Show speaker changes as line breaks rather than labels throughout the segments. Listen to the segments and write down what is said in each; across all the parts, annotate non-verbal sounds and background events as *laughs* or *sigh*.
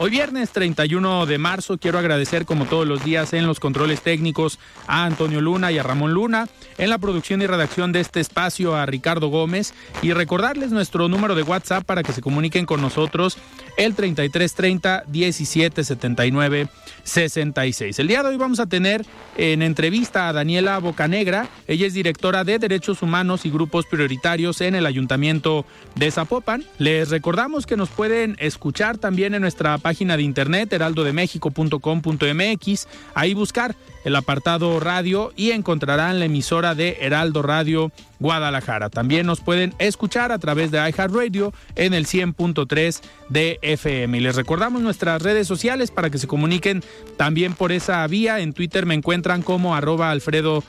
Hoy viernes 31 de marzo quiero agradecer como todos los días en los controles técnicos a Antonio Luna y a Ramón Luna, en la producción y redacción de este espacio a Ricardo Gómez y recordarles nuestro número de WhatsApp para que se comuniquen con nosotros el 3330 1779 66. El día de hoy vamos a tener en entrevista a Daniela Bocanegra, ella es directora de Derechos Humanos y Grupos Prioritarios en el Ayuntamiento de Zapopan. Les recordamos que nos pueden escuchar también en nuestra página de internet heraldodemexico.com.mx, ahí buscar el apartado radio y encontrarán la emisora de Heraldo Radio Guadalajara. También nos pueden escuchar a través de iHeartRadio en el 100.3 de FM. Y les recordamos nuestras redes sociales para que se comuniquen también por esa vía. En Twitter me encuentran como arroba Alfredo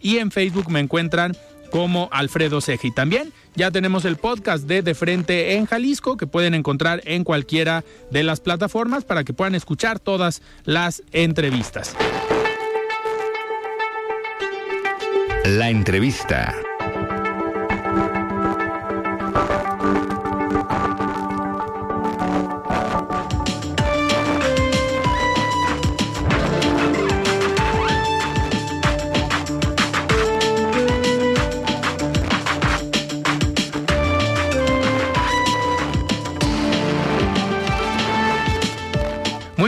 y en Facebook me encuentran como Alfredo Ceja. Y también ya tenemos el podcast de De Frente en Jalisco que pueden encontrar en cualquiera de las plataformas para que puedan escuchar todas las entrevistas.
La entrevista.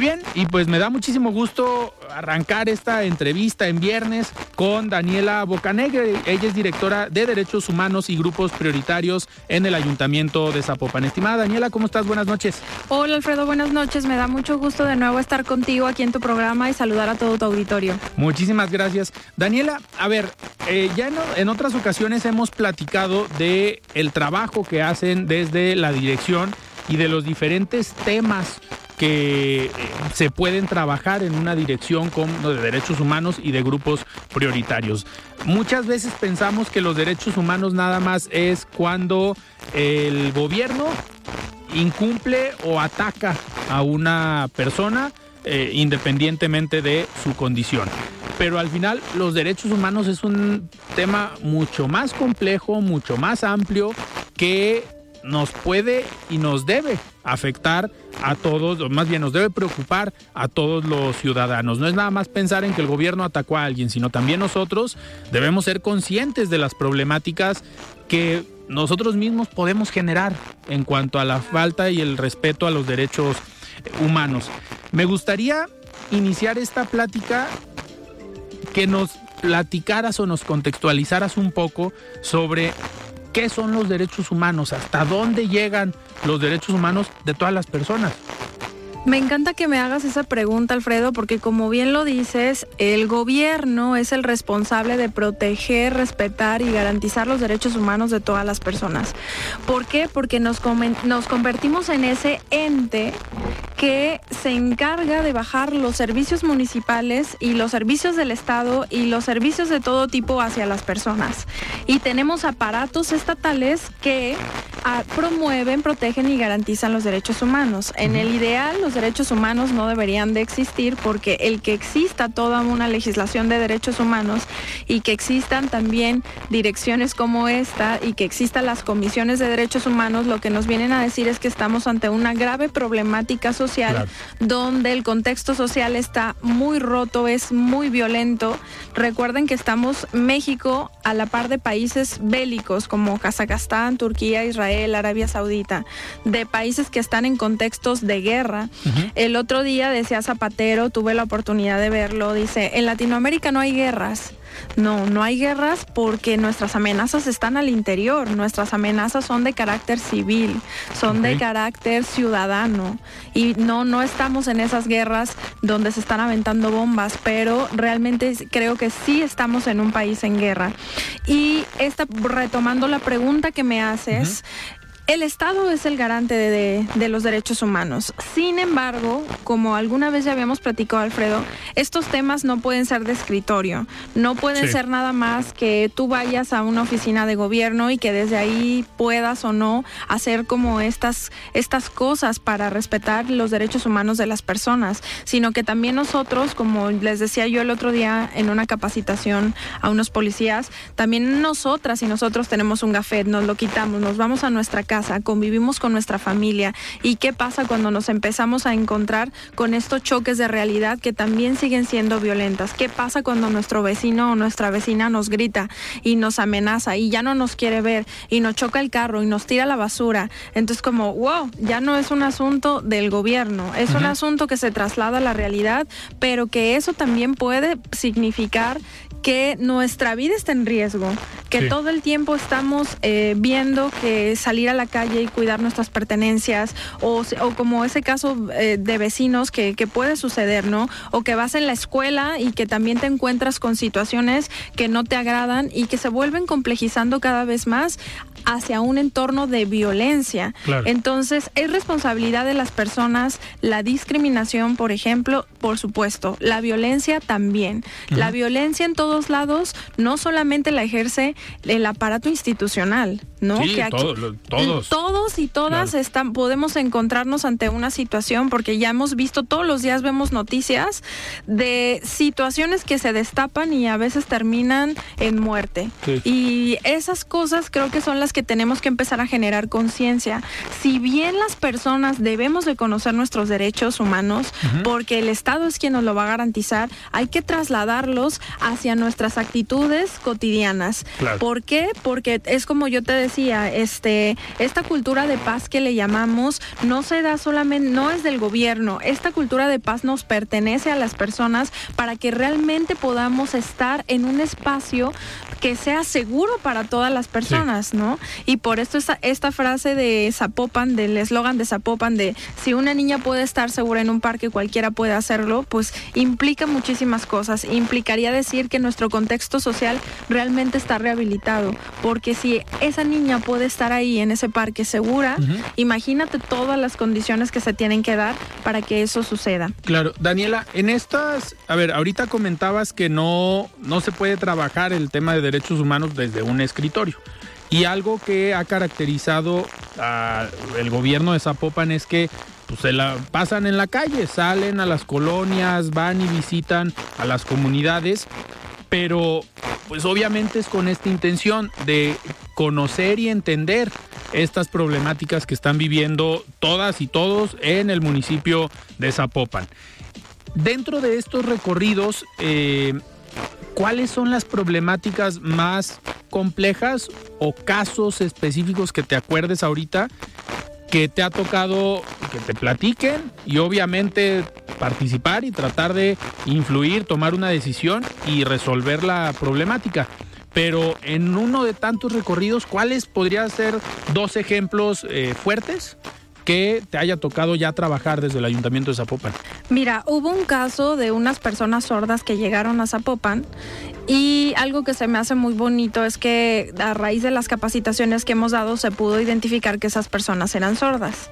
Muy bien, y pues me da muchísimo gusto arrancar esta entrevista en viernes con Daniela Bocanegra. Ella es directora de Derechos Humanos y Grupos Prioritarios en el Ayuntamiento de Zapopan. Estimada Daniela, ¿cómo estás? Buenas noches.
Hola Alfredo, buenas noches. Me da mucho gusto de nuevo estar contigo aquí en tu programa y saludar a todo tu auditorio.
Muchísimas gracias. Daniela, a ver, eh, ya en, en, otras ocasiones hemos platicado de el trabajo que hacen desde la dirección y de los diferentes temas que eh, se pueden trabajar en una dirección de derechos humanos y de grupos prioritarios. Muchas veces pensamos que los derechos humanos nada más es cuando el gobierno incumple o ataca a una persona eh, independientemente de su condición. Pero al final los derechos humanos es un tema mucho más complejo, mucho más amplio que nos puede y nos debe afectar a todos, o más bien nos debe preocupar a todos los ciudadanos. No es nada más pensar en que el gobierno atacó a alguien, sino también nosotros debemos ser conscientes de las problemáticas que nosotros mismos podemos generar en cuanto a la falta y el respeto a los derechos humanos. Me gustaría iniciar esta plática que nos platicaras o nos contextualizaras un poco sobre qué son los derechos humanos, hasta dónde llegan los derechos humanos de todas las personas.
Me encanta que me hagas esa pregunta, Alfredo, porque como bien lo dices, el gobierno es el responsable de proteger, respetar y garantizar los derechos humanos de todas las personas. ¿Por qué? Porque nos, nos convertimos en ese ente que se encarga de bajar los servicios municipales y los servicios del Estado y los servicios de todo tipo hacia las personas. Y tenemos aparatos estatales que ah, promueven, protegen y garantizan los derechos humanos. En el ideal, los derechos humanos no deberían de existir porque el que exista toda una legislación de derechos humanos y que existan también direcciones como esta y que existan las comisiones de derechos humanos, lo que nos vienen a decir es que estamos ante una grave problemática social donde el contexto social está muy roto, es muy violento. Recuerden que estamos México a la par de países bélicos como Kazajstán, Turquía, Israel, Arabia Saudita, de países que están en contextos de guerra. El otro día decía Zapatero, tuve la oportunidad de verlo, dice, en Latinoamérica no hay guerras, no, no hay guerras porque nuestras amenazas están al interior, nuestras amenazas son de carácter civil, son de carácter ciudadano. Y no, no estamos en esas guerras donde se están aventando bombas, pero realmente creo que sí estamos en un país en guerra. Y esta, retomando la pregunta que me haces, el Estado es el garante de, los derechos humanos. Sin embargo, como alguna vez ya habíamos platicado, Alfredo, estos temas no pueden ser de escritorio. No pueden ser nada más que tú vayas a una oficina de gobierno y que desde ahí puedas o no hacer como estas, estas cosas para respetar los derechos humanos de las personas, sino que también nosotros, como les decía yo el otro día en una capacitación a unos policías, también nosotras y nosotros tenemos un gafet, nos lo quitamos, nos vamos a nuestra casa convivimos con nuestra familia. ¿Y qué pasa cuando nos empezamos a encontrar con estos choques de realidad que también siguen siendo violentas? ¿Qué pasa cuando nuestro vecino o nuestra vecina nos grita y nos amenaza y ya no nos quiere ver y nos choca el carro y nos tira la basura? Entonces como, wow, ya no es un asunto del gobierno, es un asunto que se traslada a la realidad, pero que eso también puede significar que nuestra vida está en riesgo, que todo el tiempo estamos eh, viendo que salir a la calle y cuidar nuestras pertenencias, o, o como ese caso eh, de vecinos que, que, puede suceder, ¿no? O que vas en la escuela y que también te encuentras con situaciones que no te agradan y que se vuelven complejizando cada vez más hacia un entorno de violencia. Entonces, es responsabilidad de las personas la discriminación, por ejemplo, por supuesto, la violencia también. La violencia en todos lados no solamente la ejerce el aparato institucional, ¿no?
que todos.
Todos y todas están, podemos encontrarnos ante una situación, porque ya hemos visto, todos los días vemos noticias de situaciones que se destapan y a veces terminan en muerte. Y esas cosas creo que son las que tenemos que empezar a generar conciencia. Si bien las personas debemos de conocer nuestros derechos humanos, porque el Estado es quien nos lo va a garantizar, hay que trasladarlos hacia nuestras actitudes cotidianas. ¿Por qué? Porque es como yo te decía, este, esta cultura de paz que le llamamos no se da solamente, no es del gobierno. Esta cultura de paz nos pertenece a las personas para que realmente podamos estar en un espacio que sea seguro para todas las personas, ¿no? Y por esto esta, esta frase de Zapopan, del eslogan de Zapopan de si una niña puede estar segura en un parque, cualquiera puede hacerlo, pues implica muchísimas cosas. Implicaría decir que nuestro contexto social realmente está rehabilitado, porque si esa niña puede estar ahí en ese parque segura, imagínate todas las condiciones que se tienen que dar para que eso suceda.
Claro, Daniela, en estas, a ver, ahorita comentabas que no, no se puede trabajar el tema de derechos humanos desde un escritorio. Y algo que ha caracterizado al gobierno de Zapopan es que pues, se la pasan en la calle, salen a las colonias, van y visitan a las comunidades, pero pues obviamente es con esta intención de conocer y entender estas problemáticas que están viviendo todas y todos en el municipio de Zapopan. Dentro de estos recorridos, eh, ¿cuáles son las problemáticas más complejas o casos específicos que te acuerdes ahorita que te ha tocado que te platiquen y obviamente participar y tratar de influir, tomar una decisión y resolver la problemática. Pero en uno de tantos recorridos, ¿cuáles podrían ser dos ejemplos eh, fuertes que te haya tocado ya trabajar desde el Ayuntamiento de Zapopan?
Mira, hubo un caso de unas personas sordas que llegaron a Zapopan y algo que se me hace muy bonito es que a raíz de las capacitaciones que hemos dado se pudo identificar que esas personas eran sordas.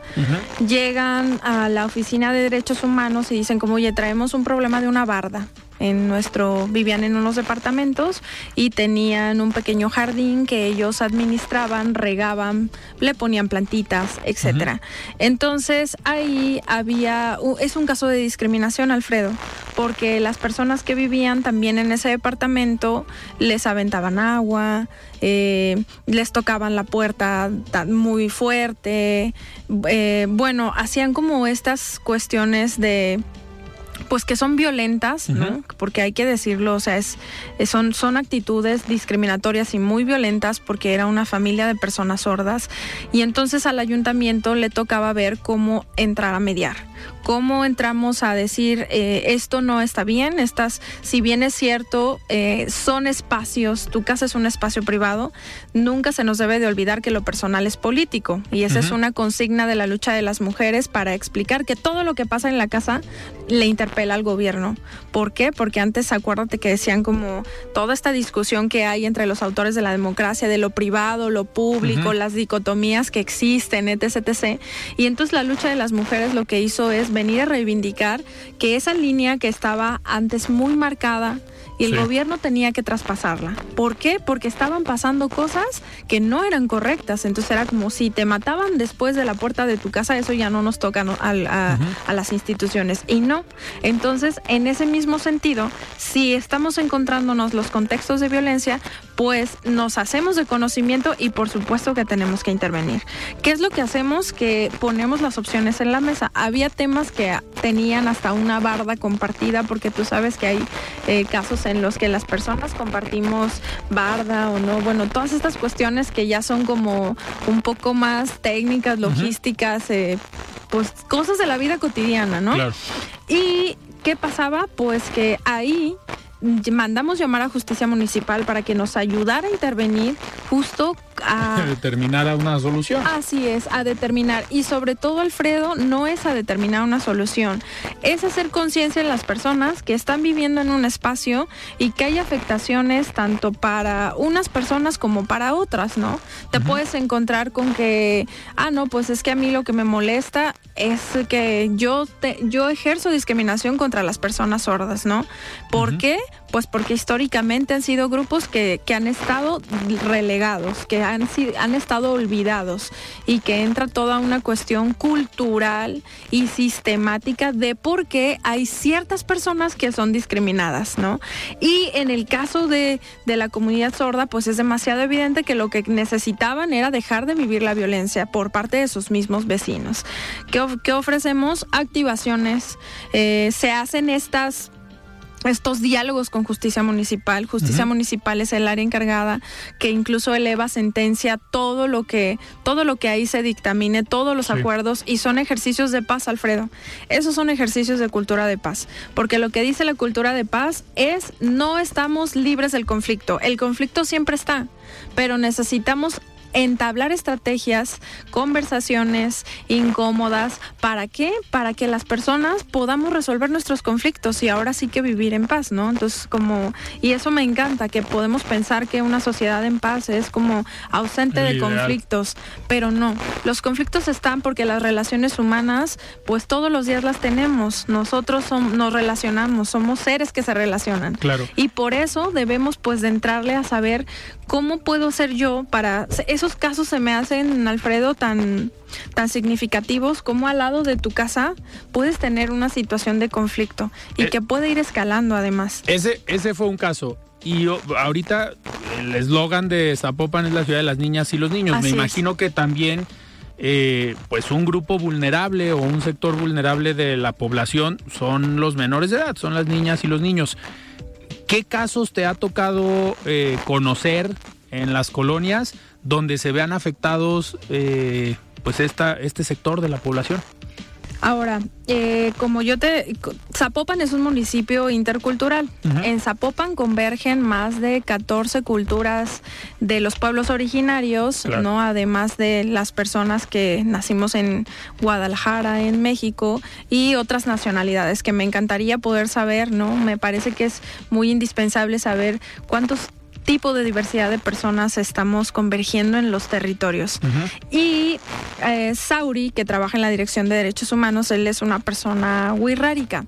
Llegan a la oficina de derechos humanos y dicen como, oye, traemos un problema de una barda en nuestro, vivían en unos departamentos y tenían un pequeño jardín que ellos administraban, regaban, le ponían plantitas, etcétera. Entonces ahí había, es un caso de discriminación, Alfredo, porque las personas que vivían también en ese departamento les aventaban agua, eh, les tocaban la puerta muy fuerte, eh, bueno, hacían como estas cuestiones de pues que son violentas, ¿no? Porque hay que decirlo, o sea, es, son, son actitudes discriminatorias y muy violentas porque era una familia de personas sordas. Y entonces al ayuntamiento le tocaba ver cómo entrar a mediar cómo entramos a decir eh, esto no está bien, estas, si bien es cierto, eh, son espacios, tu casa es un espacio privado, nunca se nos debe de olvidar que lo personal es político y esa es una consigna de la lucha de las mujeres para explicar que todo lo que pasa en la casa le interpela al gobierno. ¿Por qué? Porque antes acuérdate que decían como toda esta discusión que hay entre los autores de la democracia, de lo privado, lo público, las dicotomías que existen, etc, etc. Y entonces la lucha de las mujeres lo que hizo es venir a reivindicar que esa línea que estaba antes muy marcada, y el gobierno tenía que traspasarla. ¿Por qué? Porque estaban pasando cosas que no eran correctas. Entonces era como si te mataban después de la puerta de tu casa, eso ya no nos toca a, a, las instituciones. Y no. Entonces, en ese mismo sentido, si estamos encontrándonos los contextos de violencia, pues nos hacemos de conocimiento y por supuesto que tenemos que intervenir. ¿Qué es lo que hacemos? Que ponemos las opciones en la mesa. Había temas que tenían hasta una barda compartida porque tú sabes que hay eh, casos en los que las personas compartimos barda o no. Bueno, todas estas cuestiones que ya son como un poco más técnicas, logísticas, eh, pues cosas de la vida cotidiana, ¿no? Claro. Y ¿qué pasaba? Pues que ahí mandamos llamar a justicia municipal para que nos ayudara a intervenir justo a *laughs*
determinar una solución.
Así es, a determinar. Y sobre todo, Alfredo, no es a determinar una solución, es hacer conciencia en las personas que están viviendo en un espacio y que hay afectaciones tanto para unas personas como para otras, ¿no? Te puedes encontrar con que, ah, no, pues es que a mí lo que me molesta es que yo, te, yo ejerzo discriminación contra las personas sordas, ¿no? ¿Por qué? Pues porque históricamente han sido grupos que, que han estado relegados, que han, han estado olvidados y que entra toda una cuestión cultural y sistemática de por qué hay ciertas personas que son discriminadas, ¿no? Y en el caso de, de la comunidad sorda, pues es demasiado evidente que lo que necesitaban era dejar de vivir la violencia por parte de sus mismos vecinos. ¿Qué, ofrecemos? Activaciones, eh, se hacen estas estos diálogos con justicia municipal. Justicia municipal es el área encargada que incluso eleva sentencia todo lo que todo lo que ahí se dictamine, todos los acuerdos y son ejercicios de paz, Alfredo. Esos son ejercicios de cultura de paz, porque lo que dice la cultura de paz es no estamos libres del conflicto. El conflicto siempre está, pero necesitamos entablar estrategias, conversaciones incómodas. ¿Para qué? Para que las personas podamos resolver nuestros conflictos y ahora sí que vivir en paz, ¿no? Entonces, como, y eso me encanta, que podemos pensar que una sociedad en paz es como ausente de conflictos, pero no. Los conflictos están porque las relaciones humanas, pues todos los días las tenemos. Nosotros nos relacionamos, somos seres que se relacionan.
Claro.
Y por eso debemos, pues, de entrarle a saber cómo puedo ser yo para esos casos se me hacen, Alfredo, tan, tan significativos como al lado de tu casa puedes tener una situación de conflicto y eh, que puede ir escalando además.
Ese, ese fue un caso. Y ahorita el eslogan de Zapopan es la ciudad de las niñas y los niños. Me imagino que también eh, pues un grupo vulnerable o un sector vulnerable de la población son los menores de edad, son las niñas y los niños. ¿Qué casos te ha tocado eh, conocer en las colonias donde se vean afectados eh, pues esta, este sector de la población.
Ahora, eh, como yo te... Zapopan es un municipio intercultural. En Zapopan convergen más de 14 culturas de los pueblos originarios, ¿no? Además de las personas que nacimos en Guadalajara, en México, y otras nacionalidades que me encantaría poder saber, ¿no? Me parece que es muy indispensable saber cuántos tipo de diversidad de personas estamos convergiendo en los territorios. Y eh, Sauri, que trabaja en la Dirección de Derechos Humanos, él es una persona wixárika.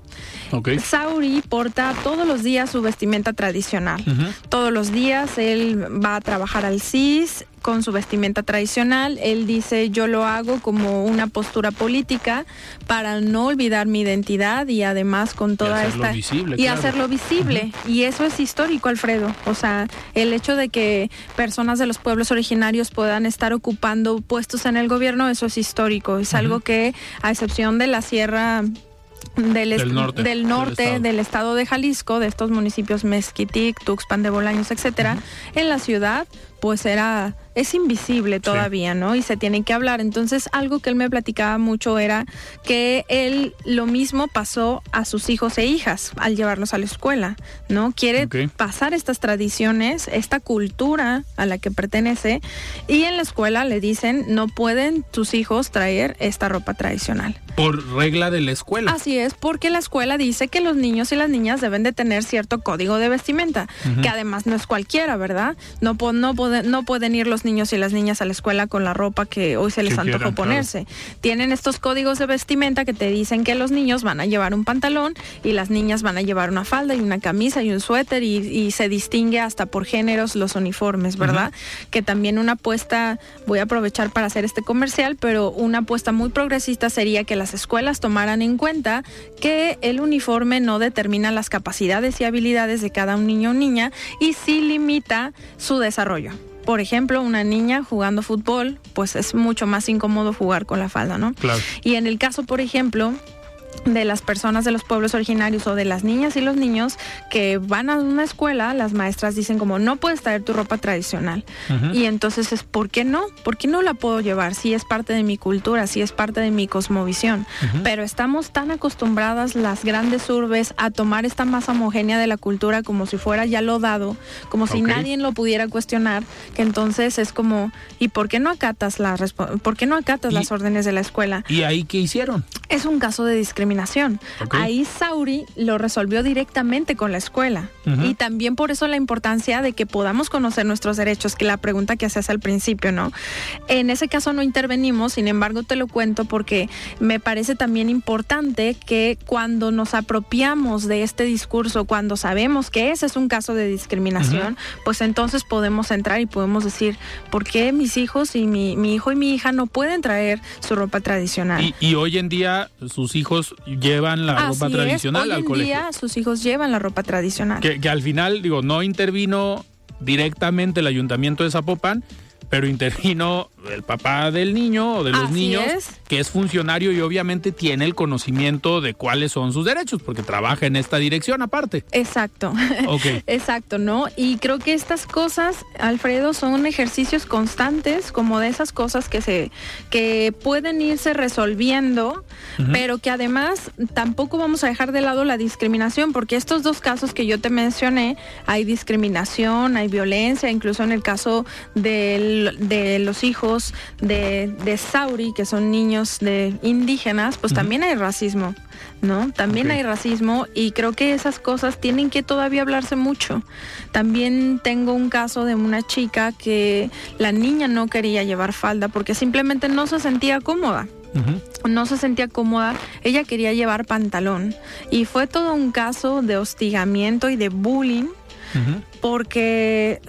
Sauri porta todos los días su vestimenta tradicional. Todos los días él va a trabajar al CIS con su vestimenta tradicional. Él dice, yo lo hago como una postura política para no olvidar mi identidad y además con toda esta... y hacerlo visible. Y eso es histórico, Alfredo. O sea, el hecho de que personas de los pueblos originarios puedan estar ocupando puestos en el gobierno, eso es histórico. Es algo que, a excepción de la Sierra del, norte, del, estado. de Jalisco, de estos municipios Mezquitic, Tuxpan de Bolaños, etcétera, en la ciudad pues era es invisible todavía, ¿no? Y se tiene que hablar. Entonces, algo que él me platicaba mucho era que él lo mismo pasó a sus hijos e hijas al llevarlos a la escuela, ¿no? Quiere pasar estas tradiciones, esta cultura a la que pertenece y en la escuela le dicen, no pueden tus hijos traer esta ropa tradicional.
Por regla de la escuela.
Así es, porque la escuela dice que los niños y las niñas deben de tener cierto código de vestimenta, que además no es cualquiera, ¿verdad? No, no, no pueden ir los niños y las niñas a la escuela con la ropa que hoy se les antojó ponerse. Tienen estos códigos de vestimenta que te dicen que los niños van a llevar un pantalón y las niñas van a llevar una falda y una camisa y un suéter y, se distingue hasta por géneros los uniformes, ¿verdad? Que también una apuesta, voy a aprovechar para hacer este comercial, pero una apuesta muy progresista sería que las escuelas tomaran en cuenta que el uniforme no determina las capacidades y habilidades de cada un niño o niña y sí limita su desarrollo por ejemplo, una niña jugando fútbol, pues es mucho más incómodo jugar con la falda, ¿no?
Claro.
Y en el caso, por ejemplo, de las personas de los pueblos originarios o de las niñas y los niños que van a una escuela, las maestras dicen como no puedes traer tu ropa tradicional. Y entonces es ¿por qué no? ¿Por qué no la puedo llevar? Si es parte de mi cultura, si es parte de mi cosmovisión. Pero estamos tan acostumbradas las grandes urbes a tomar esta masa homogénea de la cultura como si fuera ya lo dado, como si nadie lo pudiera cuestionar, que entonces es como ¿y por qué no acatas las por qué no acatas las órdenes de la escuela?
¿Y ahí qué hicieron?
Es un caso de discriminación Ahí Sauri lo resolvió directamente con la escuela. Y también por eso la importancia de que podamos conocer nuestros derechos, que la pregunta que hacías al principio, ¿no? En ese caso no intervenimos, sin embargo te lo cuento porque me parece también importante que cuando nos apropiamos de este discurso, cuando sabemos que ese es un caso de discriminación, pues entonces podemos entrar y podemos decir, ¿por qué mis hijos y mi, hijo y mi hija no pueden traer su ropa tradicional?
y hoy en día sus hijos llevan la ropa tradicional al colegio. Día,
sus hijos llevan la ropa tradicional.
Que, que al final, digo, no intervino directamente el ayuntamiento de Zapopan, pero intervino el papá del niño o de los niños, que es funcionario y obviamente tiene el conocimiento de cuáles son sus derechos, porque trabaja en esta dirección aparte.
Exacto. *laughs* Exacto, ¿no? Y creo que estas cosas, Alfredo, son ejercicios constantes, como de esas cosas que se, que pueden irse resolviendo, pero que además tampoco vamos a dejar de lado la discriminación, porque estos dos casos que yo te mencioné, hay discriminación, hay violencia, incluso en el caso de, de los hijos de, de Sauri, que son niños de indígenas, pues también hay racismo, ¿no? También hay racismo y creo que esas cosas tienen que todavía hablarse mucho. También tengo un caso de una chica que la niña no quería llevar falda porque simplemente no se sentía cómoda. No se sentía cómoda, ella quería llevar pantalón y fue todo un caso de hostigamiento y de bullying porque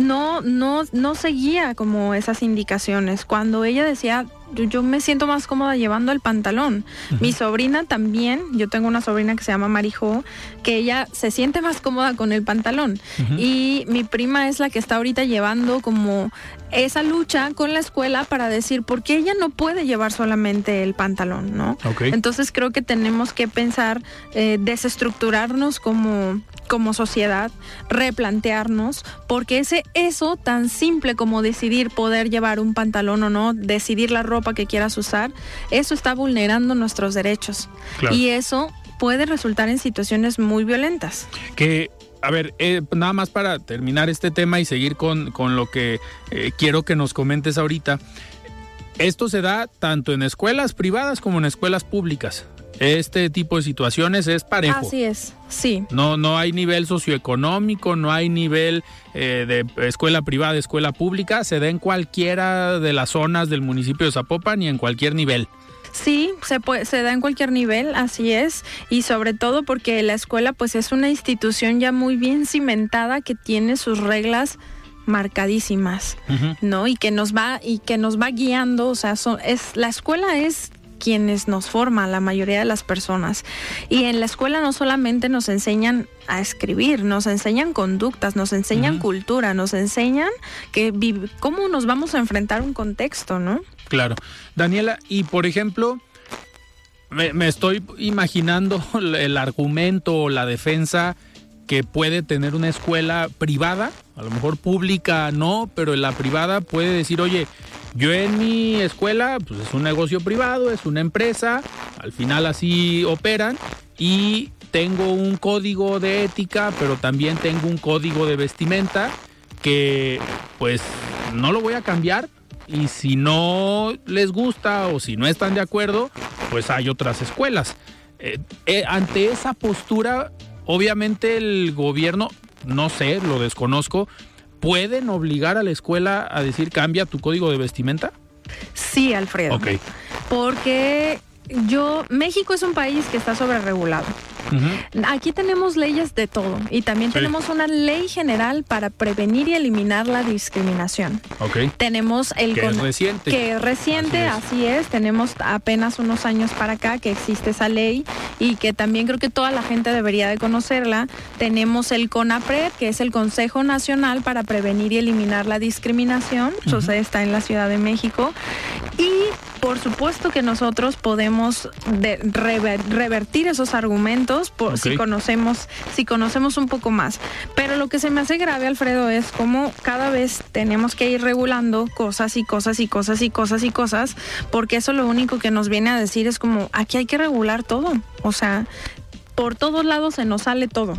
no, no, no seguía como esas indicaciones. Cuando ella decía, yo, me siento más cómoda llevando el pantalón. Mi sobrina también, yo tengo una sobrina que se llama Marijo, que ella se siente más cómoda con el pantalón. Y mi prima es la que está ahorita llevando como esa lucha con la escuela para decir por qué ella no puede llevar solamente el pantalón, ¿no? Entonces creo que tenemos que pensar, eh, desestructurarnos como como sociedad replantearnos, porque ese eso tan simple como decidir poder llevar un pantalón o no, decidir la ropa que quieras usar, eso está vulnerando nuestros derechos. Y eso puede resultar en situaciones muy violentas.
Que a ver, eh, nada más para terminar este tema y seguir con, con lo que eh, quiero que nos comentes ahorita. Esto se da tanto en escuelas privadas como en escuelas públicas este tipo de situaciones es parejo.
Así es, sí.
No, no hay nivel socioeconómico, no hay nivel eh, de escuela privada, escuela pública, se da en cualquiera de las zonas del municipio de Zapopan y en cualquier nivel.
Sí, se, puede, se da en cualquier nivel, así es, y sobre todo porque la escuela pues es una institución ya muy bien cimentada que tiene sus reglas marcadísimas, ¿no? Y que nos va y que nos va guiando, o sea, son, es la escuela es quienes nos forman, la mayoría de las personas. Y en la escuela no solamente nos enseñan a escribir, nos enseñan conductas, nos enseñan cultura, nos enseñan que cómo nos vamos a enfrentar un contexto, ¿no?
Claro. Daniela, y por ejemplo, me, estoy imaginando el argumento o la defensa que puede tener una escuela privada, a lo mejor pública no, pero en la privada puede decir, oye, yo en mi escuela, pues es un negocio privado, es una empresa, al final así operan y tengo un código de ética, pero también tengo un código de vestimenta que pues no lo voy a cambiar y si no les gusta o si no están de acuerdo, pues hay otras escuelas. Eh, eh, ante esa postura, obviamente el gobierno, no sé, lo desconozco, ¿pueden obligar a la escuela a decir cambia tu código de vestimenta?
Sí, Alfredo.
Ok.
Porque yo, México es un país que está sobre regulado. Aquí tenemos leyes de todo y también tenemos una ley general para prevenir y eliminar la discriminación.
Okay.
Tenemos el
que es reciente.
Que es reciente, así es. Tenemos apenas unos años para acá que existe esa ley y que también creo que toda la gente debería de conocerla. Tenemos el CONAPRED, que es el Consejo Nacional para Prevenir y Eliminar la Discriminación. Eso está en la Ciudad de México. Y por supuesto que nosotros podemos revertir esos argumentos por, si conocemos si conocemos un poco más. Pero lo que se me hace grave, Alfredo, es cómo cada vez tenemos que ir regulando cosas y cosas y cosas y cosas y cosas, porque eso lo único que nos viene a decir es como aquí hay que regular todo. O sea, por todos lados se nos sale todo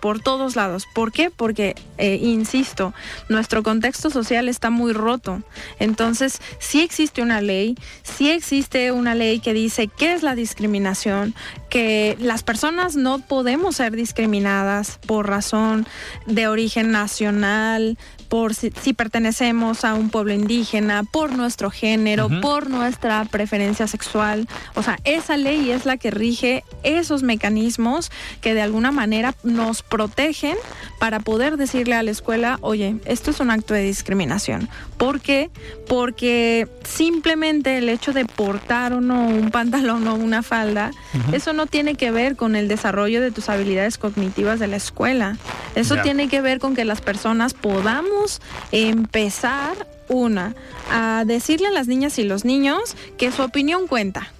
por, todos lados. ¿Por qué? Porque, eh, insisto, nuestro contexto social está muy roto. Entonces, sí existe una ley, sí existe una ley que dice qué es la discriminación, que las personas no podemos ser discriminadas por razón de origen nacional, por si, pertenecemos a un pueblo indígena, por nuestro género, por nuestra preferencia sexual. O sea, esa ley es la que rige esos mecanismos que de alguna manera nos protegen para poder decirle a la escuela, oye, esto es un acto de discriminación. ¿Por qué? Porque simplemente el hecho de portar o no un pantalón o una falda, eso no tiene que ver con el desarrollo de tus habilidades cognitivas de la escuela. Eso tiene que ver con que las personas podamos empezar, una, a decirle a las niñas y los niños que su opinión cuenta.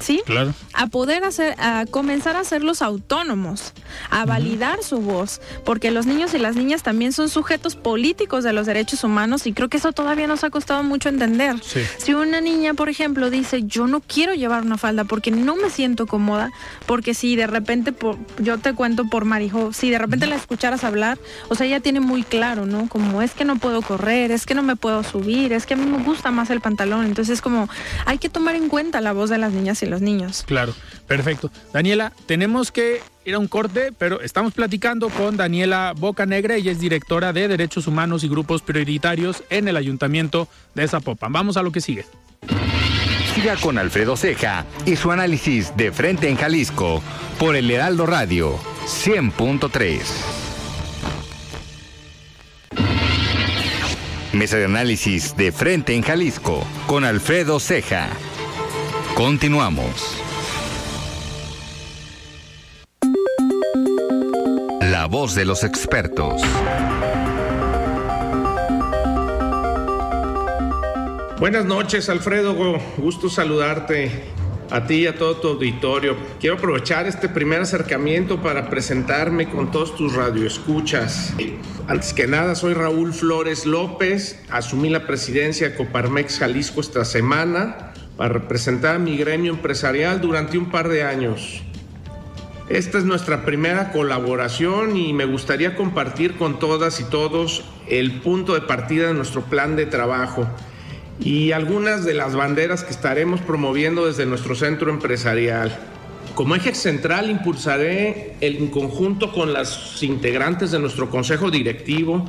¿Sí?
Claro.
A poder hacer, a comenzar a hacerlos autónomos, a validar su voz, porque los niños y las niñas también son sujetos políticos de los derechos humanos y creo que eso todavía nos ha costado mucho entender. Si una niña, por ejemplo, dice, yo no quiero llevar una falda porque no me siento cómoda, porque si de repente, yo te cuento por Marijo, si de repente la escucharas hablar, o sea, ella tiene muy claro, ¿no? Como es que no puedo correr, es que no me puedo subir, es que a mí me gusta más el pantalón, entonces es como, hay que tomar en cuenta la voz de las niñas y los niños.
Claro, perfecto. Daniela, tenemos que ir a un corte, pero estamos platicando con Daniela Bocanegra, ella es directora de Derechos Humanos y Grupos Prioritarios en el Ayuntamiento de Zapopan. Vamos a lo que sigue.
Siga con Alfredo Ceja y su análisis de frente en Jalisco por el Heraldo Radio 100.3. Mesa de análisis de frente en Jalisco con Alfredo Ceja. Continuamos. La voz de los expertos.
Buenas noches, Alfredo. Gusto saludarte a ti y a todo tu auditorio. Quiero aprovechar este primer acercamiento para presentarme con todos tus radioescuchas. Antes que nada, soy Raúl Flores López. Asumí la presidencia de Coparmex Jalisco esta semana para representar mi gremio empresarial durante un par de años. Esta es nuestra primera colaboración y me gustaría compartir con todas y todos el punto de partida de nuestro plan de trabajo y algunas de las banderas que estaremos promoviendo desde nuestro centro empresarial. Como eje central impulsaré en conjunto con las integrantes de nuestro Consejo Directivo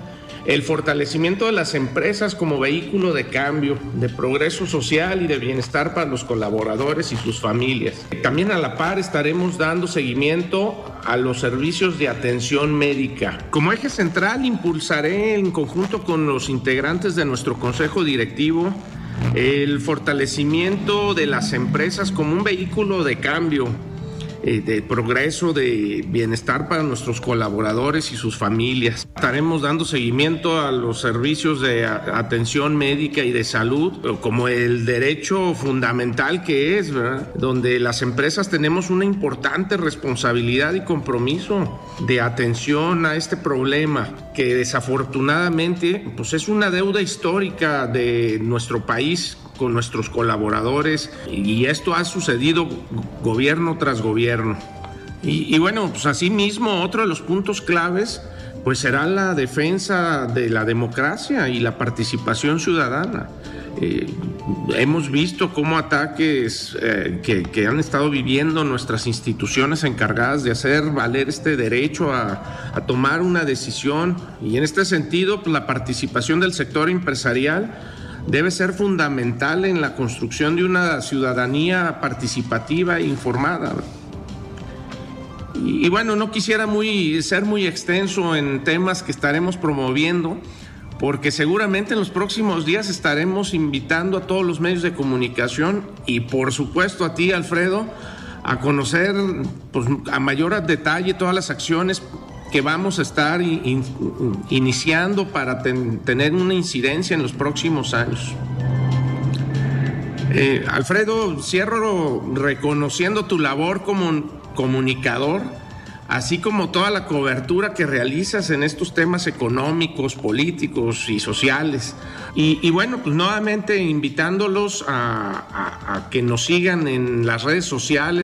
el fortalecimiento de las empresas como vehículo de cambio, de progreso social y de bienestar para los colaboradores y sus familias. También a la par estaremos dando seguimiento a los servicios de atención médica. Como eje central impulsaré en conjunto con los integrantes de nuestro Consejo Directivo el fortalecimiento de las empresas como un vehículo de cambio eh, de progreso, de bienestar para nuestros colaboradores y sus familias. Estaremos dando seguimiento a los servicios de atención médica y de salud, como el derecho fundamental que es, donde las empresas tenemos una importante responsabilidad y compromiso de atención a este problema que desafortunadamente pues es una deuda histórica de nuestro país con nuestros colaboradores y esto ha sucedido gobierno tras gobierno. Y, bueno, pues así mismo otro de los puntos claves pues será la defensa de la democracia y la participación ciudadana. Eh, hemos visto cómo ataques eh, que, han estado viviendo nuestras instituciones encargadas de hacer valer este derecho a, a tomar una decisión y en este sentido pues, la participación del sector empresarial debe ser fundamental en la construcción de una ciudadanía participativa e informada. Y, bueno, no quisiera ser muy extenso en temas que estaremos promoviendo, porque seguramente en los próximos días estaremos invitando a todos los medios de comunicación y por supuesto a ti, Alfredo, a conocer pues, a mayor detalle todas las acciones que vamos a estar iniciando para tener una incidencia en los próximos años. Eh, Alfredo, cierro reconociendo tu labor como comunicador, así como toda la cobertura que realizas en estos temas económicos, políticos y sociales. Y, bueno, pues nuevamente invitándolos a que nos sigan en las redes sociales.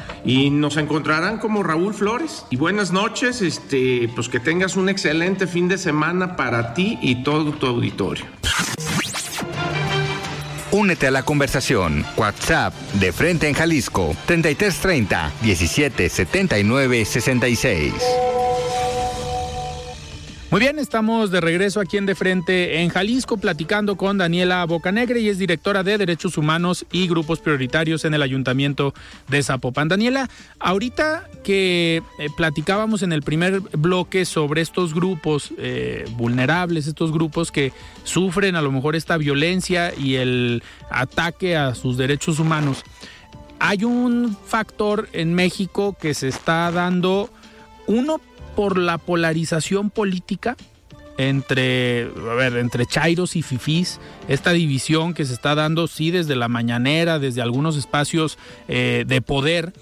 Y nos encontrarán como Raúl Flores. Y buenas noches, este, pues que tengas un excelente fin de semana para ti y todo tu auditorio.
Únete a la conversación. WhatsApp de Frente en Jalisco 3330 1779 66.
Muy bien, estamos de regreso aquí en De Frente en Jalisco platicando con Daniela Bocanegre y es directora de Derechos Humanos y Grupos Prioritarios en el Ayuntamiento de Zapopan. Daniela, ahorita que eh, platicábamos en el primer bloque sobre estos grupos eh, vulnerables, estos grupos que sufren a lo mejor esta violencia y el ataque a sus derechos humanos, hay un factor en México que se está dando, uno por la polarización política entre, a ver, entre Chairos y Fifís, esta división que se está dando, sí, desde la mañanera, desde algunos espacios eh, de poder,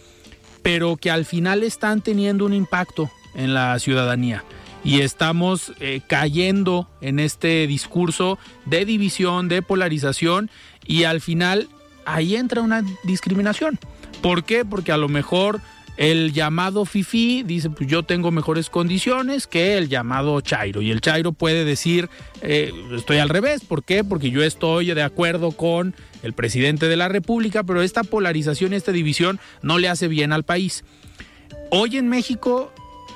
pero que al final están teniendo un impacto en la ciudadanía. Y estamos eh, cayendo en este discurso de división, de polarización, y al final ahí entra una discriminación. ¿Por qué? Porque a lo mejor el llamado Fifi dice, pues yo tengo mejores condiciones que el llamado Chairo. Y el Chairo puede decir, eh, estoy al revés. ¿Por qué? Porque yo estoy de acuerdo con el presidente de la República, pero esta polarización esta división no le hace bien al país. Hoy en México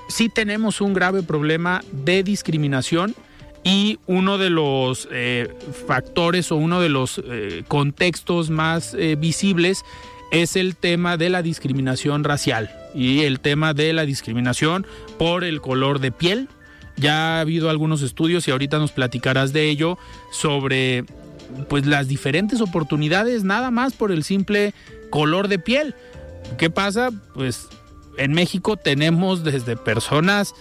sí tenemos un grave problema de discriminación y uno de los eh, factores o uno de los eh, contextos más visibles es el tema de la discriminación racial y el tema de la discriminación por el color de piel. Ya ha habido algunos estudios y ahorita nos platicarás de ello sobre pues las diferentes oportunidades nada más por el simple color de piel. ¿Qué pasa? Pues en México tenemos desde personas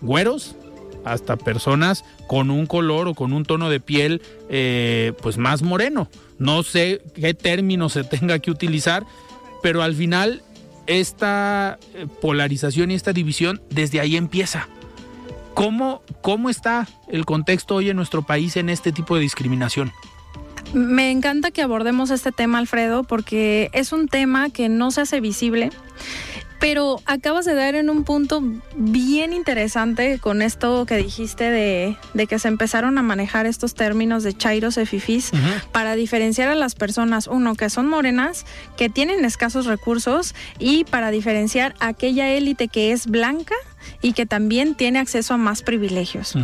güeros hasta personas con un color o con un tono de piel eh, pues más moreno. No sé qué término se tenga que utilizar, pero al final esta eh, polarización y esta división desde ahí empieza. ¿Cómo, ¿Cómo está el contexto hoy en nuestro país en este tipo de discriminación?
Me encanta que abordemos este tema, Alfredo, porque es un tema que no se hace visible pero acabas de dar en un punto bien interesante con esto que dijiste de, que se empezaron a manejar estos términos de chairos y fifís para diferenciar a las personas, uno, que son morenas, que tienen escasos recursos y para diferenciar a aquella élite que es blanca y que también tiene acceso a más privilegios.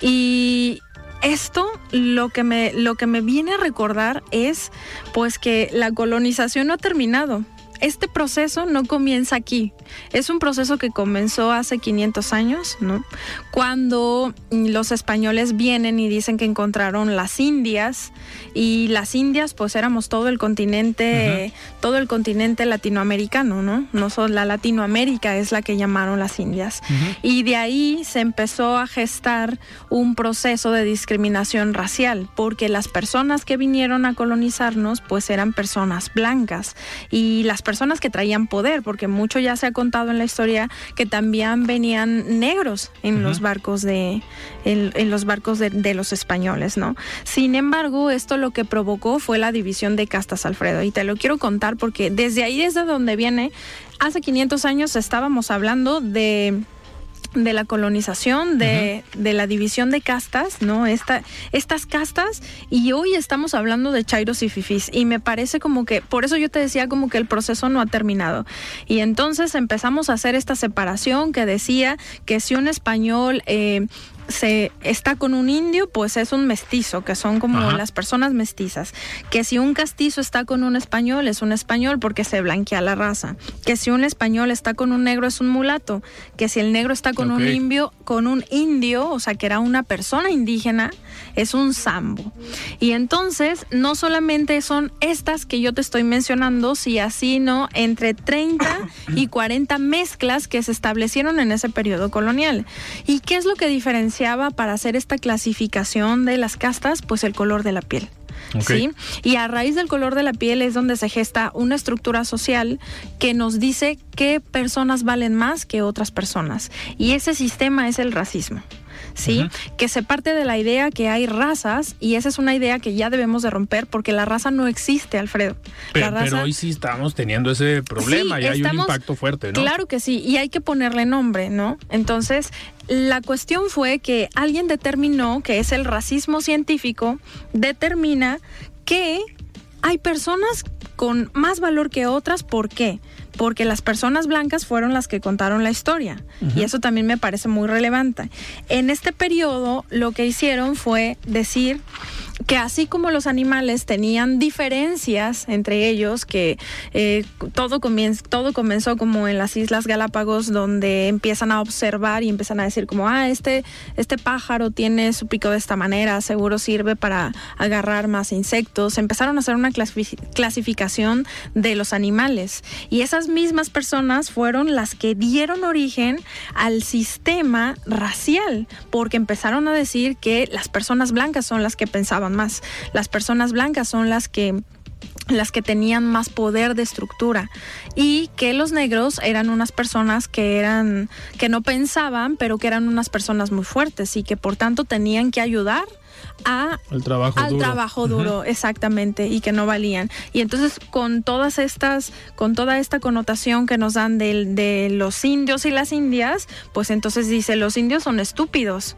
Y esto lo que me lo que me viene a recordar es pues que la colonización no ha terminado este proceso no comienza aquí. Es un proceso que comenzó hace 500 años, ¿no? Cuando los españoles vienen y dicen que encontraron las Indias y las Indias pues éramos todo el continente, todo el continente latinoamericano, ¿no? No solo la Latinoamérica es la que llamaron las Indias. Y de ahí se empezó a gestar un proceso de discriminación racial, porque las personas que vinieron a colonizarnos pues eran personas blancas y las personas que traían poder, porque mucho ya se ha contado en la historia que también venían negros en los barcos de en, los barcos de, de, los españoles, ¿no? Sin embargo, esto lo que provocó fue la división de castas, Alfredo, y te lo quiero contar porque desde ahí, desde donde viene, hace 500 años estábamos hablando de de la colonización, de, de, la división de castas, ¿no? Esta, estas castas, y hoy estamos hablando de chairos y fifís, y me parece como que, por eso yo te decía como que el proceso no ha terminado. Y entonces empezamos a hacer esta separación que decía que si un español eh, se está con un indio, pues es un mestizo, que son como las personas mestizas. Que si un castizo está con un español, es un español porque se blanquea la raza. Que si un español está con un negro, es un mulato. Que si el negro está con un indio, con un indio, o sea, que era una persona indígena, es un sambo. Y entonces, no solamente son estas que yo te estoy mencionando, si así no, entre 30 y 40 mezclas que se establecieron en ese periodo colonial. ¿Y qué es lo que para hacer esta clasificación de las castas? Pues el color de la piel. ¿Sí? Y a raíz del color de la piel es donde se gesta una estructura social que nos dice qué personas valen más que otras personas. Y ese sistema es el racismo. ¿Sí? Que se parte de la idea que hay razas y esa es una idea que ya debemos de romper porque la raza no existe, Alfredo.
Pero, hoy sí estamos teniendo ese problema y hay un impacto fuerte, ¿no?
Claro que sí, y hay que ponerle nombre, ¿no? Entonces, la cuestión fue que alguien determinó que es el racismo científico, determina que hay personas con más valor que otras, ¿por qué? Porque las personas blancas fueron las que contaron la historia y eso también me parece muy relevante. En este periodo lo que hicieron fue decir que así como los animales tenían diferencias entre ellos, que eh, todo, todo comenzó como en las Islas Galápagos, donde empiezan a observar y empiezan a decir como, ah, este, este pájaro tiene su pico de esta manera, seguro sirve para agarrar más insectos. Empezaron a hacer una clasificación de los animales y esas mismas personas fueron las que dieron origen al sistema racial, porque empezaron a decir que las personas blancas son las que pensaban más. Las personas blancas son las que las que tenían más poder de estructura y que los negros eran unas personas que eran que no pensaban, pero que eran unas personas muy fuertes y que por tanto tenían que ayudar
al trabajo
al duro, trabajo duro exactamente y que no valían. Y entonces con todas estas con toda esta connotación que nos dan de, de los indios y las indias pues entonces dice los indios son estúpidos.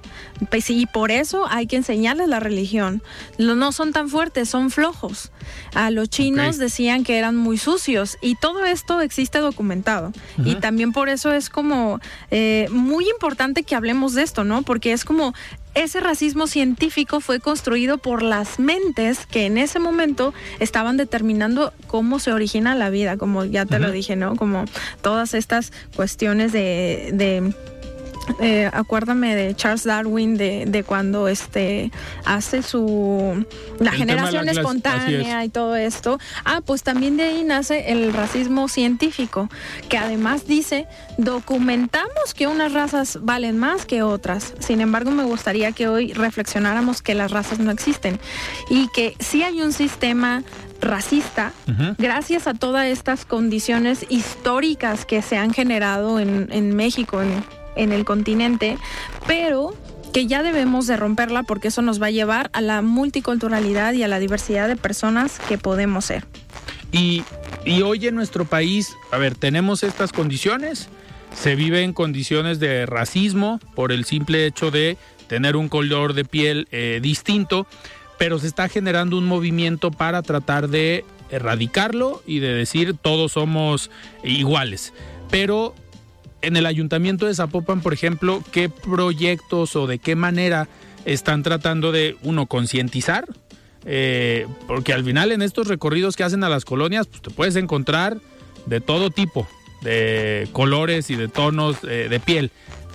Pues, y por eso hay que enseñarles la religión. No son tan fuertes son flojos a los chinos decían que eran muy sucios y todo esto existe documentado. Y también por eso es como eh, muy importante que hablemos de esto no porque es como ese racismo científico fue construido por las mentes que en ese momento estaban determinando cómo se origina la vida, como ya te lo dije, ¿no? Como todas estas cuestiones de, de eh, acuérdame de Charles Darwin de, de, cuando este hace su la generación espontánea y todo esto. Ah pues también de ahí nace el racismo científico que además dice documentamos que unas razas valen más que otras. Sin embargo me gustaría que hoy reflexionáramos que las razas no existen y que sí hay un sistema racista, gracias a todas estas condiciones históricas que se han generado en, México, en, en el continente, pero que ya debemos de romperla porque eso nos va a llevar a la multiculturalidad y a la diversidad de personas que podemos ser.
Y, hoy en nuestro país, a ver, tenemos estas condiciones, se vive en condiciones de racismo por el simple hecho de tener un color de piel eh, distinto, pero se está generando un movimiento para tratar de erradicarlo y de decir todos somos iguales. Pero en el ayuntamiento de Zapopan, por ejemplo, ¿qué proyectos o de qué manera están tratando de, uno, concientizar? Eh, porque al final en estos recorridos que hacen a las colonias, pues te puedes encontrar de todo tipo, de colores y de tonos eh, de piel.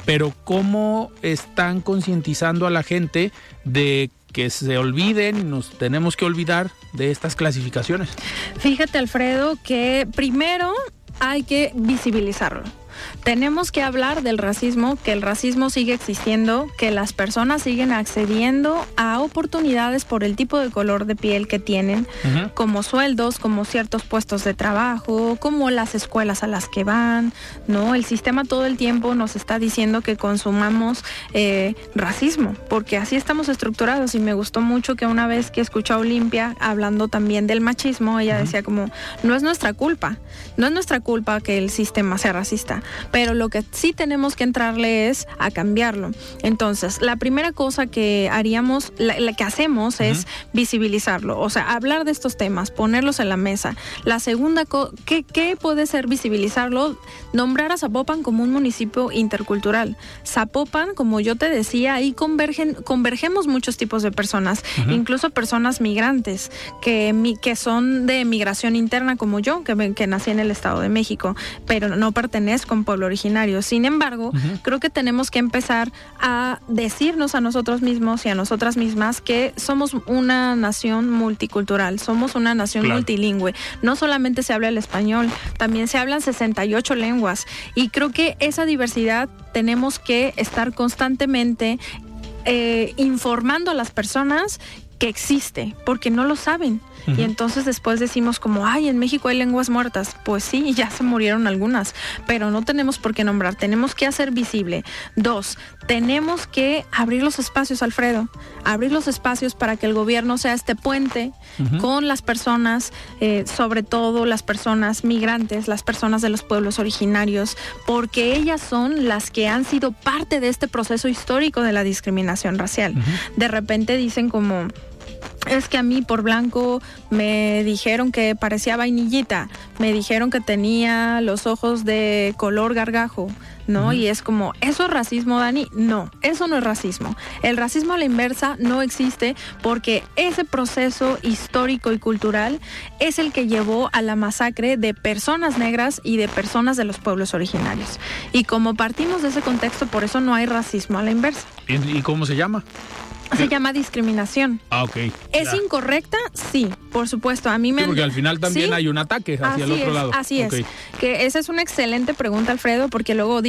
Pero ¿cómo están concientizando a la gente de que se olviden y nos tenemos que olvidar de estas clasificaciones?
Fíjate, Alfredo, que primero hay que visibilizarlo. Tenemos que hablar del racismo, que el racismo sigue existiendo, que las personas siguen accediendo a oportunidades por el tipo de color de piel que tienen, como sueldos, como ciertos puestos de trabajo, como las escuelas a las que van, ¿no? El sistema todo el tiempo nos está diciendo que consumamos eh, racismo, porque así estamos estructurados. Y me gustó mucho que una vez que escuché a Olimpia hablando también del machismo, ella decía como, no es nuestra culpa, no es nuestra culpa que el sistema sea racista, pero lo que sí tenemos que entrarle es a cambiarlo. Entonces, la primera cosa que haríamos, la, que hacemos es visibilizarlo, o sea, hablar de estos temas, ponerlos en la mesa. La segunda, ¿qué, ¿qué puede ser visibilizarlo? Nombrar a Zapopan como un municipio intercultural. Zapopan, como yo te decía, ahí convergen, convergemos muchos tipos de personas, incluso personas migrantes que, que son de migración interna como yo, que, que nací en el Estado de México, pero no pertenezco pueblo originario. Sin embargo, creo que tenemos que empezar a decirnos a nosotros mismos y a nosotras mismas que somos una nación multicultural, somos una nación multilingüe. No solamente se habla el español, también se hablan 68 lenguas y creo que esa diversidad tenemos que estar constantemente eh, informando a las personas que existe, porque no lo saben. Y entonces después decimos como, ay, en México hay lenguas muertas. Pues sí, ya se murieron algunas, pero no tenemos por qué nombrar, tenemos que hacer visible. Dos, tenemos que abrir los espacios, Alfredo, abrir los espacios para que el gobierno sea este puente con las personas, eh, sobre todo las personas migrantes, las personas de los pueblos originarios, porque ellas son las que han sido parte de este proceso histórico de la discriminación racial. De repente dicen como, es que a mí por blanco me dijeron que parecía vainillita, me dijeron que tenía los ojos de color gargajo, ¿no? Y es como, ¿eso es racismo, Dani? No, eso no es racismo. El racismo a la inversa no existe porque ese proceso histórico y cultural es el que llevó a la masacre de personas negras y de personas de los pueblos originarios. Y como partimos de ese contexto, por eso no hay racismo a la inversa.
¿Y cómo se llama?
Se llama discriminación.
Ah, ok.
¿Es incorrecta? Sí, por supuesto. A mí me.
porque al final también hay un ataque hacia el otro lado.
Así es. Que esa es una excelente pregunta, Alfredo, porque luego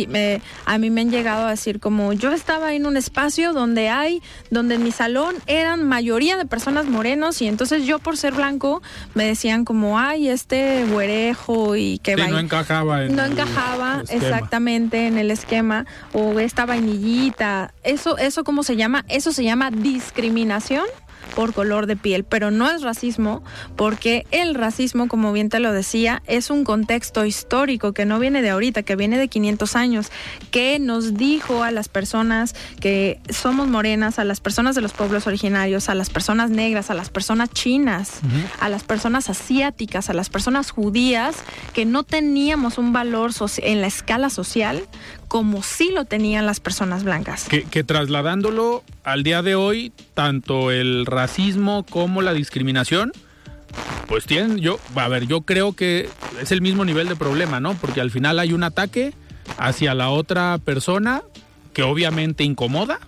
a mí me han llegado a decir como yo estaba en un espacio donde hay, donde en mi salón eran mayoría de personas morenos y entonces yo por ser blanco me decían como ay este güerejo y que
no encajaba. En
no encajaba exactamente en el esquema o esta vainillita. Eso, eso cómo se llama? Eso se llama discriminación por color de piel, pero no es racismo porque el racismo, como bien te lo decía, es un contexto histórico que no viene de ahorita, que viene de 500 años, que nos dijo a las personas que somos morenas, a las personas de los pueblos originarios, a las personas negras, a las personas chinas, a las personas asiáticas, a las personas judías, que no teníamos un valor en la escala social como sí lo tenían las personas blancas.
Que, trasladándolo al día de hoy, tanto el racismo como la discriminación, pues tienen, yo, a ver, yo creo que es el mismo nivel de problema, ¿no? Porque al final hay un ataque hacia la otra persona que obviamente incomoda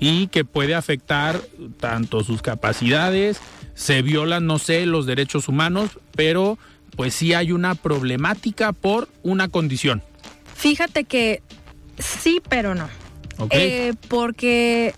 y que puede afectar tanto sus capacidades, se violan, no sé, los derechos humanos, pero pues sí hay una problemática por una condición.
Fíjate que sí, pero no. Eh, porque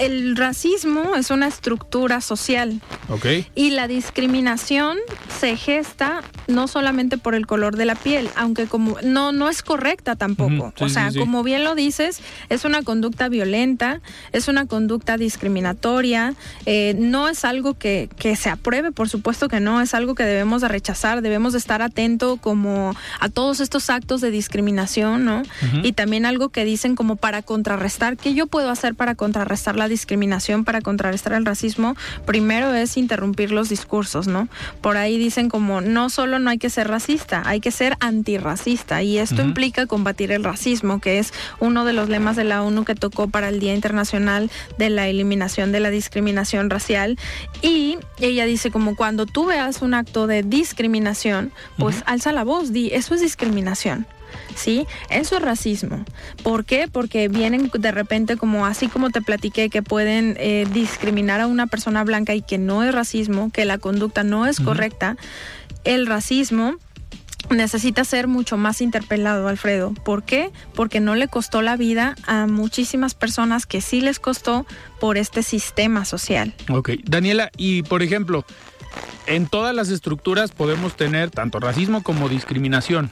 el racismo es una estructura social.
Ok.
Y la discriminación se gesta no solamente por el color de la piel, aunque como no no es correcta tampoco.
Sí,
o sea,
sí, sí.
como bien lo dices, es una conducta violenta, es una conducta discriminatoria, eh, no es algo que, que se apruebe, por supuesto que no, es algo que debemos de rechazar, debemos de estar atento como a todos estos actos de discriminación, ¿no? Y también algo que dicen como para contrarrestar, ¿qué yo puedo hacer para contrarrestar la discriminación, para contrarrestar el racismo? Primero es interrumpir los discursos, ¿no? Por ahí dicen como no solo no hay que ser racista, hay que ser antirracista y esto implica combatir el racismo, que es uno de los lemas de la ONU que tocó para el Día Internacional de la Eliminación de la Discriminación Racial y ella dice como cuando tú veas un acto de discriminación, pues alza la voz, di, eso es discriminación. ¿Sí? Eso es racismo. ¿Por qué? Porque vienen de repente como así como te platiqué que pueden eh, discriminar a una persona blanca y que no es racismo, que la conducta no es correcta. El racismo necesita ser mucho más interpelado, Alfredo. ¿Por qué? Porque no le costó la vida a muchísimas personas que sí les costó por este sistema social.
Ok. Daniela, y por ejemplo, en todas las estructuras podemos tener tanto racismo como discriminación,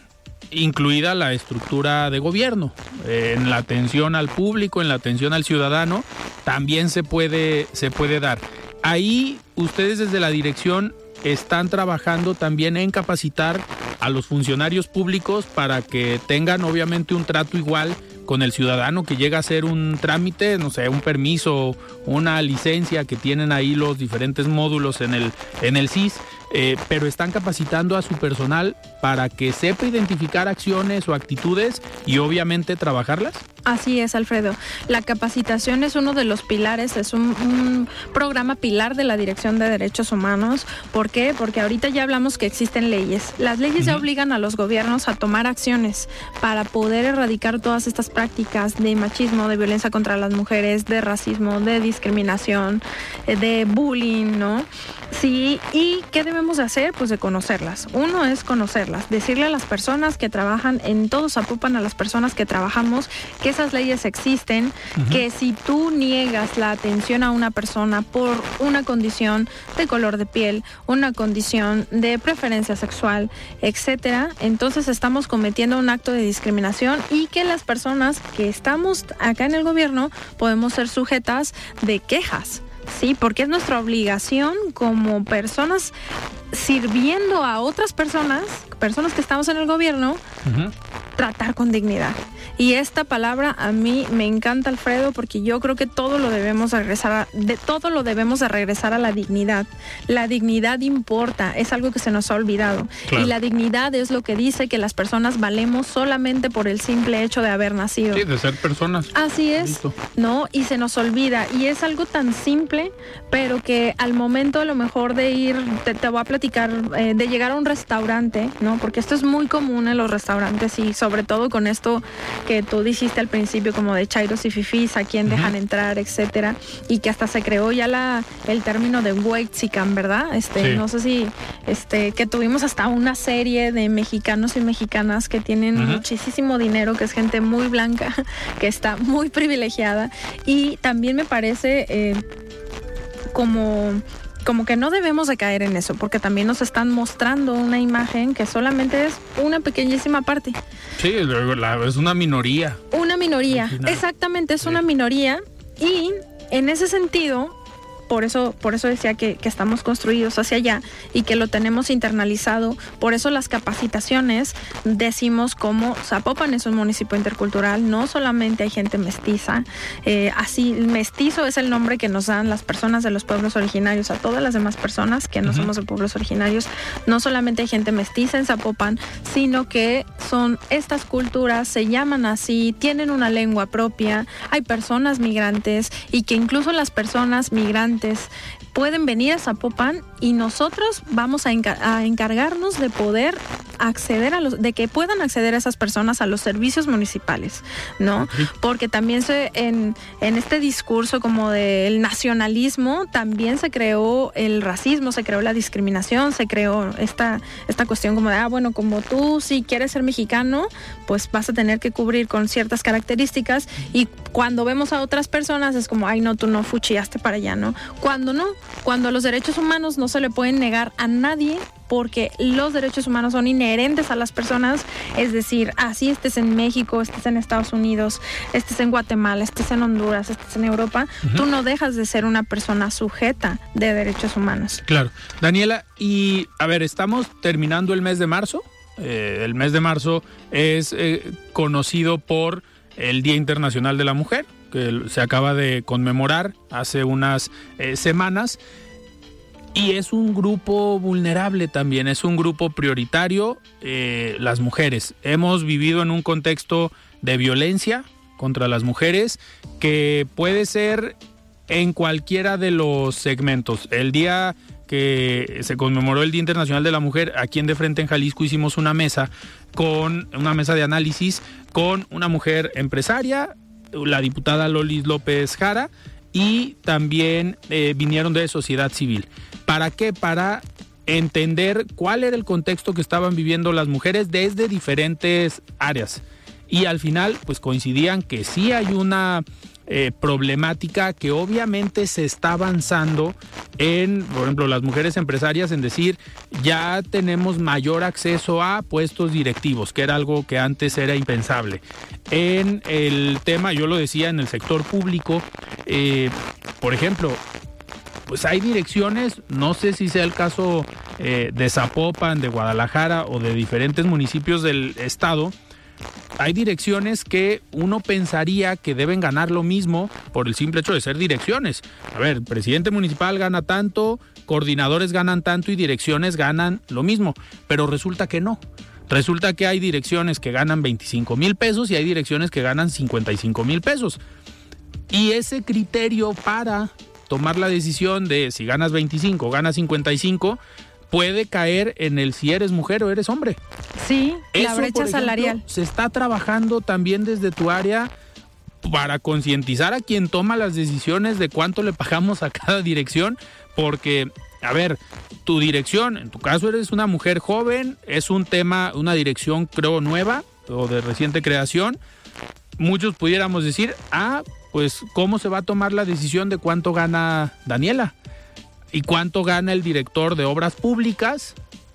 incluida la estructura de gobierno. Eh, En la atención al público, en la atención al ciudadano, también se puede, se puede dar. Ahí ustedes desde la dirección están trabajando también en capacitar a los funcionarios públicos para que tengan obviamente un trato igual con el ciudadano que llega a hacer un trámite, no sé, un permiso, una licencia que tienen ahí los diferentes módulos en el, en el CIS, eh, pero están capacitando a su personal para que sepa identificar acciones o actitudes y obviamente trabajarlas.
Así es, Alfredo. La capacitación es uno de los pilares, es un, un, programa pilar de la Dirección de Derechos Humanos. ¿Por qué? Porque ahorita ya hablamos que existen leyes. Las leyes ya obligan a los gobiernos a tomar acciones para poder erradicar todas estas prácticas de machismo, de violencia contra las mujeres, de racismo, de discriminación, eh, de bullying, ¿no? Sí, ¿y qué debemos de hacer? Pues de conocerlas. Uno es conocerlas, decirle a las personas que trabajan en todo Zapopan, a las personas que trabajamos, que esas leyes existen, que si tú niegas la atención a una persona por una condición de color de piel, una condición de preferencia sexual, etcétera, entonces estamos cometiendo un acto de discriminación y que las personas que estamos acá en el gobierno podemos ser sujetas de quejas. Sí, porque es nuestra obligación como personas sirviendo a otras personas, personas que estamos en el gobierno, tratar con dignidad. Y esta palabra a mí me encanta, Alfredo, porque yo creo que todo lo debemos regresar, a, de todo lo debemos de regresar a la dignidad. La dignidad importa, es algo que se nos ha olvidado.
Claro.
Y la dignidad es lo que dice que las personas valemos solamente por el simple hecho de haber nacido.
Sí, de ser personas.
Así es,
Listo.
¿no? Y se nos olvida. Y es algo tan simple, pero que al momento a lo mejor de ir, te, te voy a platicar, eh, de llegar a un restaurante, ¿no? Porque esto es muy común en los restaurantes y sobre todo con esto que tú dijiste al principio, como de chairos y fifís, a quién dejan entrar, etcétera. Y que hasta se creó ya la, el término de Waitzican, ¿verdad? Este,
Sí.
no sé si, este, que tuvimos hasta una serie de mexicanos y mexicanas que tienen muchísimo dinero, que es gente muy blanca, que está muy privilegiada. Y también me parece eh, como como que no debemos de caer en eso, porque también nos están mostrando una imagen que solamente es una pequeñísima parte,
Sí, es una minoría.
una minoría. Exactamente, es
Sí.
una minoría y en ese sentido, por eso, por eso decía que, que estamos construidos hacia allá y que lo tenemos internalizado. Por eso las capacitaciones decimos como Zapopan es un municipio intercultural, no solamente hay gente mestiza, eh, así mestizo es el nombre que nos dan las personas de los pueblos originarios a todas las demás personas que no somos de pueblos originarios. No solamente hay gente mestiza en Zapopan, sino que son estas culturas, se llaman así, tienen una lengua propia, hay personas migrantes y que incluso las personas migrantes です、pueden venir a Zapopan y nosotros vamos a, enca- a encargarnos de poder acceder a los, de que puedan acceder a esas personas a los servicios municipales, ¿no? Porque también se, en, en este discurso como del nacionalismo, también se creó el racismo, se creó la discriminación, se creó esta, esta cuestión como de, ah, bueno, como tú si quieres ser mexicano, pues vas a tener que cubrir con ciertas características y cuando vemos a otras personas es como, ay, no, tú no fuchillaste para allá, ¿no? Cuando no, cuando los derechos humanos no se le pueden negar a nadie porque los derechos humanos son inherentes a las personas, es decir, así estés en México, estés en Estados Unidos, estés en Guatemala, estés en Honduras, estés en Europa, tú no dejas de ser una persona sujeta de derechos humanos.
Claro. Daniela, y a ver, estamos terminando el mes de marzo. Eh, el mes de marzo es eh, conocido por el Día Internacional de la Mujer, que se acaba de conmemorar hace unas eh, semanas. Y es un grupo vulnerable también, es un grupo prioritario, eh, las mujeres. Hemos vivido en un contexto de violencia contra las mujeres que puede ser en cualquiera de los segmentos. El día que se conmemoró el Día Internacional de la Mujer, aquí en De Frente en Jalisco hicimos una mesa con una mesa de análisis con una mujer empresaria, la diputada Lolis López Jara, y también eh, vinieron de sociedad civil. ¿Para qué? Para entender cuál era el contexto que estaban viviendo las mujeres desde diferentes áreas. Y al final, pues coincidían que sí hay una eh, problemática que obviamente se está avanzando en, por ejemplo, las mujeres empresarias en decir, ya tenemos mayor acceso a puestos directivos, que era algo que antes era impensable. En el tema, yo lo decía, en el sector público, eh, por ejemplo, pues hay direcciones, no sé si sea el caso eh, de Zapopan, de Guadalajara o de diferentes municipios del estado, hay direcciones que uno pensaría que deben ganar lo mismo por el simple hecho de ser direcciones. A ver, presidente municipal gana tanto, coordinadores ganan tanto y direcciones ganan lo mismo, pero resulta que no. Resulta que hay direcciones que ganan 25 mil pesos y hay direcciones que ganan 55 mil pesos. Y ese criterio para tomar la decisión de si ganas 25 o ganas 55 puede caer en el si eres mujer o eres hombre.
Sí, la brecha salarial.
Se está trabajando también desde tu área para concientizar a quien toma las decisiones de cuánto le pagamos a cada dirección, porque, a ver, tu dirección, en tu caso eres una mujer joven, es un tema, una dirección creo nueva o de reciente creación. Muchos pudiéramos decir, ah, pues, ¿cómo se va a tomar la decisión de cuánto gana Daniela? ¿Y cuánto gana el director de obras públicas?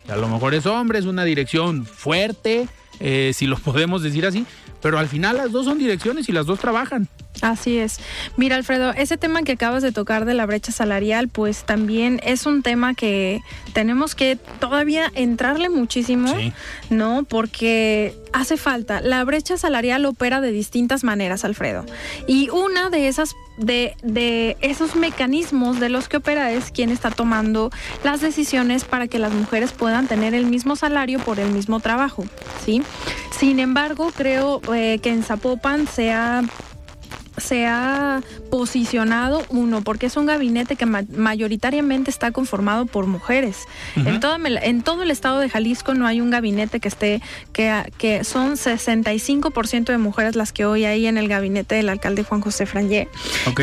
A lo mejor es hombre, es una dirección fuerte, eh, si lo *laughs* podemos decir así, pero al final las dos son direcciones y las dos trabajan.
Así es. Mira, Alfredo, ese tema que acabas de tocar de la brecha salarial, pues también es un tema que tenemos que todavía entrarle muchísimo, ¿no? Porque hace falta. La brecha salarial opera de distintas maneras, Alfredo. Y una de esas de, de, esos mecanismos de los que opera es quien está tomando las decisiones para que las mujeres puedan tener el mismo salario por el mismo trabajo, ¿sí? Sin embargo, creo eh, que en Zapopan se ha se ha posicionado uno porque es un gabinete que mayoritariamente está conformado por mujeres. en, todo, en todo el estado de Jalisco no hay un gabinete que esté que, que son 65% de mujeres las que hoy hay en el gabinete del alcalde Juan José Frangé.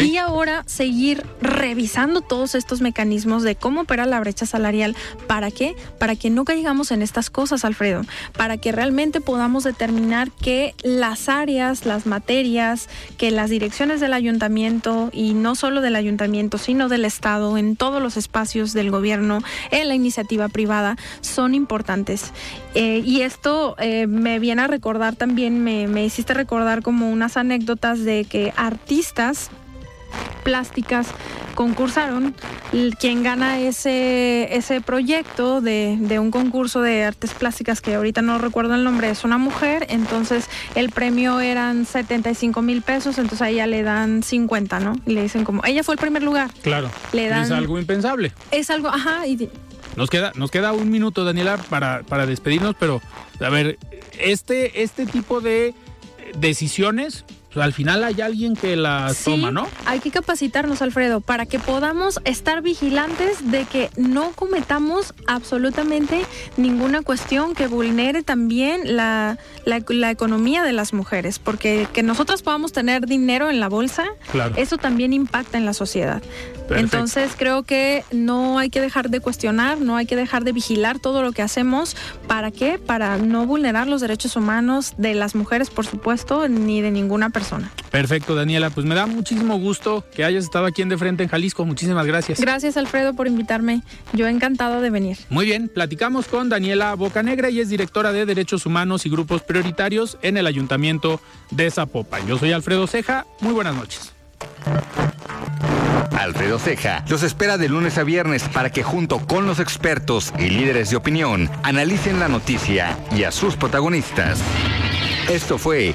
Y ahora seguir revisando todos estos mecanismos de cómo opera la brecha salarial. ¿Para qué? Para que no caigamos en estas cosas, Alfredo. Para que realmente podamos determinar que las áreas, las materias, que las direcciones del ayuntamiento y no solo del ayuntamiento, sino del Estado, en todos los espacios del gobierno, en la iniciativa privada, son importantes. Eh, y esto eh, me viene a recordar también, me, me hiciste recordar como unas anécdotas de que artistas plásticas concursaron. Quien gana ese, ese proyecto de, de, un concurso de artes plásticas, que ahorita no recuerdo el nombre, es una mujer, entonces el premio eran 75 mil pesos, entonces a ella le dan 50, ¿no? Y le dicen como, ella fue el primer lugar.
Claro. Le dan, es algo impensable.
Es algo, ajá. Y,
nos queda, nos queda un minuto, Daniela, para, para despedirnos, pero a ver, este, este tipo de decisiones al final hay alguien que
Sí,
toma, ¿no?
Hay que capacitarnos, Alfredo, para que podamos estar vigilantes de que no cometamos absolutamente ninguna cuestión que vulnere también la, la- la economía de las mujeres, porque que nosotros podamos tener dinero en la bolsa,
Claro.
eso también impacta en la sociedad.
Perfecto.
Entonces creo que no hay que dejar de cuestionar, no hay que dejar de vigilar todo lo que hacemos. ¿Para qué? Para no vulnerar los derechos humanos de las mujeres, por supuesto, ni de ninguna persona.
Perfecto, Daniela. Pues me da muchísimo gusto que hayas estado aquí en De Frente en Jalisco. Muchísimas gracias.
Gracias, Alfredo, por invitarme. Yo encantada de venir.
Muy bien, platicamos con Daniela Bocanegra y es directora de Derechos Humanos y Grupos Prioritarios en el Ayuntamiento de Zapopan. Yo soy Alfredo Ceja. Muy buenas noches.
Alfredo Ceja los espera de lunes a viernes para que junto con los expertos y líderes de opinión analicen la noticia y a sus protagonistas. Esto fue